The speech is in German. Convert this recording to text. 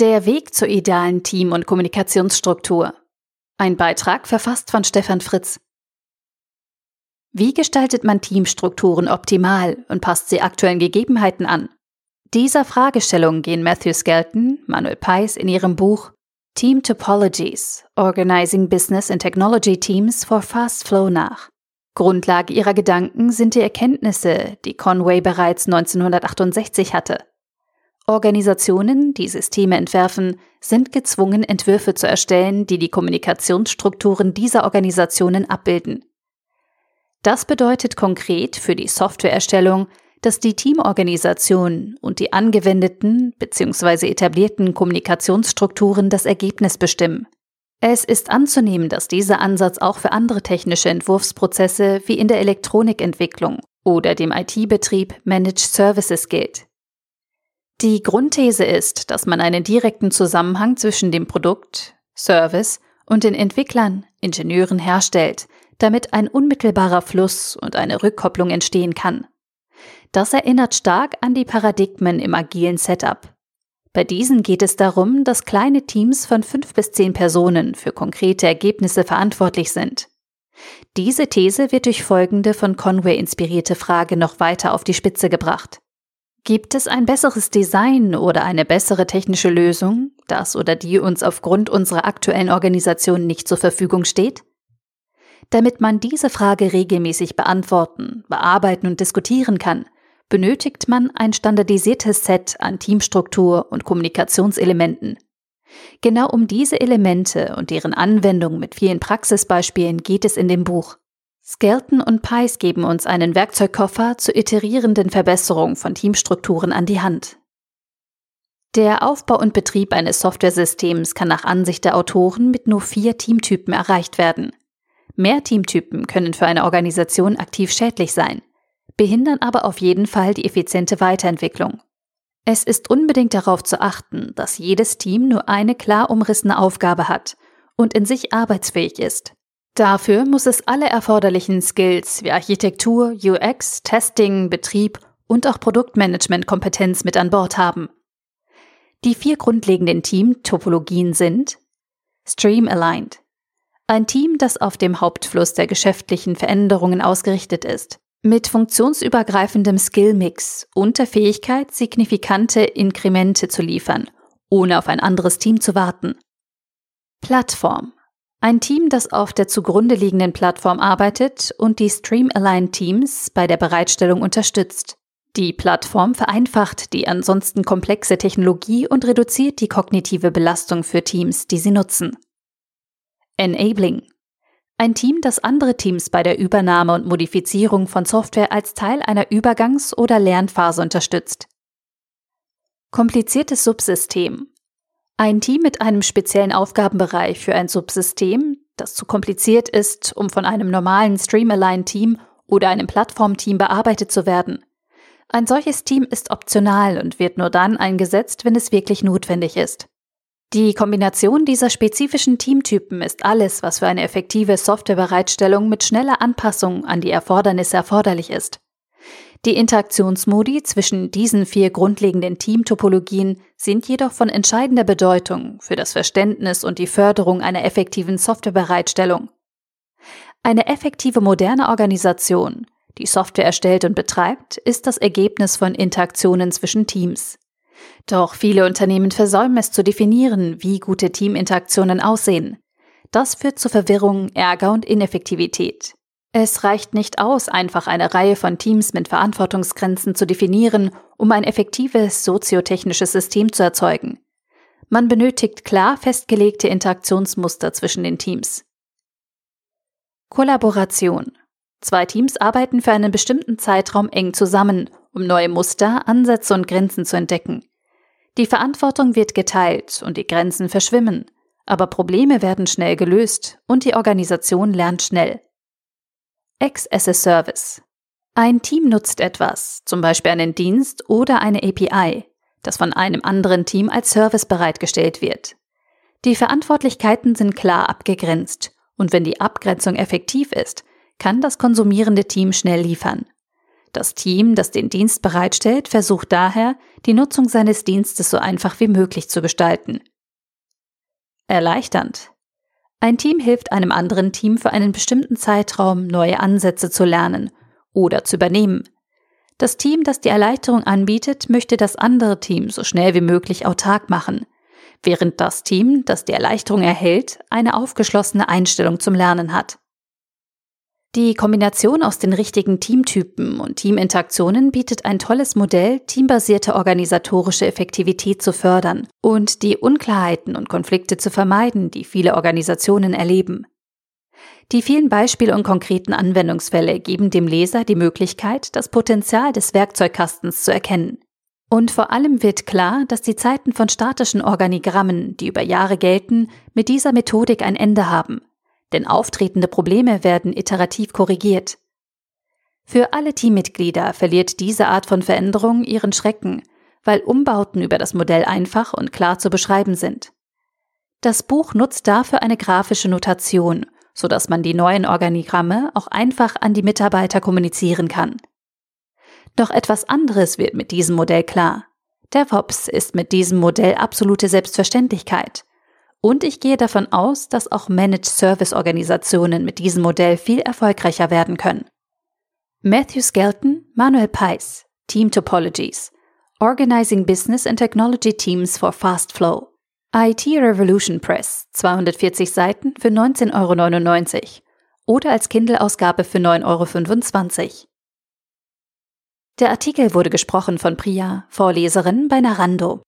Der Weg zur idealen Team- und Kommunikationsstruktur. Ein Beitrag verfasst von Stefan Fritz. Wie gestaltet man Teamstrukturen optimal und passt sie aktuellen Gegebenheiten an? Dieser Fragestellung gehen Matthew Skelton, Manuel Peiss in ihrem Buch Team Topologies Organizing Business and Technology Teams for Fast Flow nach. Grundlage ihrer Gedanken sind die Erkenntnisse, die Conway bereits 1968 hatte. Organisationen, die Systeme entwerfen, sind gezwungen, Entwürfe zu erstellen, die die Kommunikationsstrukturen dieser Organisationen abbilden. Das bedeutet konkret für die Softwareerstellung, dass die Teamorganisation und die angewendeten bzw. etablierten Kommunikationsstrukturen das Ergebnis bestimmen. Es ist anzunehmen, dass dieser Ansatz auch für andere technische Entwurfsprozesse wie in der Elektronikentwicklung oder dem IT-Betrieb Managed Services gilt. Die Grundthese ist, dass man einen direkten Zusammenhang zwischen dem Produkt, Service und den Entwicklern, Ingenieuren herstellt, damit ein unmittelbarer Fluss und eine Rückkopplung entstehen kann. Das erinnert stark an die Paradigmen im agilen Setup. Bei diesen geht es darum, dass kleine Teams von fünf bis zehn Personen für konkrete Ergebnisse verantwortlich sind. Diese These wird durch folgende von Conway inspirierte Frage noch weiter auf die Spitze gebracht. Gibt es ein besseres Design oder eine bessere technische Lösung, das oder die uns aufgrund unserer aktuellen Organisation nicht zur Verfügung steht? Damit man diese Frage regelmäßig beantworten, bearbeiten und diskutieren kann, benötigt man ein standardisiertes Set an Teamstruktur und Kommunikationselementen. Genau um diese Elemente und deren Anwendung mit vielen Praxisbeispielen geht es in dem Buch. Skelton und Pice geben uns einen Werkzeugkoffer zur iterierenden Verbesserung von Teamstrukturen an die Hand. Der Aufbau und Betrieb eines Softwaresystems kann nach Ansicht der Autoren mit nur vier Teamtypen erreicht werden. Mehr Teamtypen können für eine Organisation aktiv schädlich sein, behindern aber auf jeden Fall die effiziente Weiterentwicklung. Es ist unbedingt darauf zu achten, dass jedes Team nur eine klar umrissene Aufgabe hat und in sich arbeitsfähig ist. Dafür muss es alle erforderlichen Skills wie Architektur, UX, Testing, Betrieb und auch Produktmanagement-Kompetenz mit an Bord haben. Die vier grundlegenden Team-Topologien sind Stream Aligned. Ein Team, das auf dem Hauptfluss der geschäftlichen Veränderungen ausgerichtet ist. Mit funktionsübergreifendem Skillmix und der Fähigkeit, signifikante Inkremente zu liefern, ohne auf ein anderes Team zu warten. Plattform. Ein Team, das auf der zugrunde liegenden Plattform arbeitet und die Stream-Aligned-Teams bei der Bereitstellung unterstützt. Die Plattform vereinfacht die ansonsten komplexe Technologie und reduziert die kognitive Belastung für Teams, die sie nutzen. Enabling. Ein Team, das andere Teams bei der Übernahme und Modifizierung von Software als Teil einer Übergangs- oder Lernphase unterstützt. Kompliziertes Subsystem. Ein Team mit einem speziellen Aufgabenbereich für ein Subsystem, das zu kompliziert ist, um von einem normalen Stream-Align-Team oder einem Plattform-Team bearbeitet zu werden. Ein solches Team ist optional und wird nur dann eingesetzt, wenn es wirklich notwendig ist. Die Kombination dieser spezifischen Teamtypen ist alles, was für eine effektive Softwarebereitstellung mit schneller Anpassung an die Erfordernisse erforderlich ist. Die Interaktionsmodi zwischen diesen vier grundlegenden Teamtopologien sind jedoch von entscheidender Bedeutung für das Verständnis und die Förderung einer effektiven Softwarebereitstellung. Eine effektive moderne Organisation, die Software erstellt und betreibt, ist das Ergebnis von Interaktionen zwischen Teams. Doch viele Unternehmen versäumen es zu definieren, wie gute Teaminteraktionen aussehen. Das führt zu Verwirrung, Ärger und Ineffektivität. Es reicht nicht aus, einfach eine Reihe von Teams mit Verantwortungsgrenzen zu definieren, um ein effektives soziotechnisches System zu erzeugen. Man benötigt klar festgelegte Interaktionsmuster zwischen den Teams. Kollaboration. Zwei Teams arbeiten für einen bestimmten Zeitraum eng zusammen, um neue Muster, Ansätze und Grenzen zu entdecken. Die Verantwortung wird geteilt und die Grenzen verschwimmen, aber Probleme werden schnell gelöst und die Organisation lernt schnell. X as a Service. Ein Team nutzt etwas, zum Beispiel einen Dienst oder eine API, das von einem anderen Team als Service bereitgestellt wird. Die Verantwortlichkeiten sind klar abgegrenzt und wenn die Abgrenzung effektiv ist, kann das konsumierende Team schnell liefern. Das Team, das den Dienst bereitstellt, versucht daher, die Nutzung seines Dienstes so einfach wie möglich zu gestalten. Erleichternd. Ein Team hilft einem anderen Team für einen bestimmten Zeitraum neue Ansätze zu lernen oder zu übernehmen. Das Team, das die Erleichterung anbietet, möchte das andere Team so schnell wie möglich autark machen, während das Team, das die Erleichterung erhält, eine aufgeschlossene Einstellung zum Lernen hat. Die Kombination aus den richtigen Teamtypen und Teaminteraktionen bietet ein tolles Modell, teambasierte organisatorische Effektivität zu fördern und die Unklarheiten und Konflikte zu vermeiden, die viele Organisationen erleben. Die vielen Beispiele und konkreten Anwendungsfälle geben dem Leser die Möglichkeit, das Potenzial des Werkzeugkastens zu erkennen. Und vor allem wird klar, dass die Zeiten von statischen Organigrammen, die über Jahre gelten, mit dieser Methodik ein Ende haben denn auftretende Probleme werden iterativ korrigiert. Für alle Teammitglieder verliert diese Art von Veränderung ihren Schrecken, weil Umbauten über das Modell einfach und klar zu beschreiben sind. Das Buch nutzt dafür eine grafische Notation, so dass man die neuen Organigramme auch einfach an die Mitarbeiter kommunizieren kann. Doch etwas anderes wird mit diesem Modell klar. DevOps ist mit diesem Modell absolute Selbstverständlichkeit. Und ich gehe davon aus, dass auch Managed Service Organisationen mit diesem Modell viel erfolgreicher werden können. Matthew Skelton, Manuel Peiss, Team Topologies, Organizing Business and Technology Teams for Fast Flow. IT Revolution Press, 240 Seiten für 19,99 Euro oder als Kindle-Ausgabe für 9,25 Euro. Der Artikel wurde gesprochen von Priya, Vorleserin bei Narando.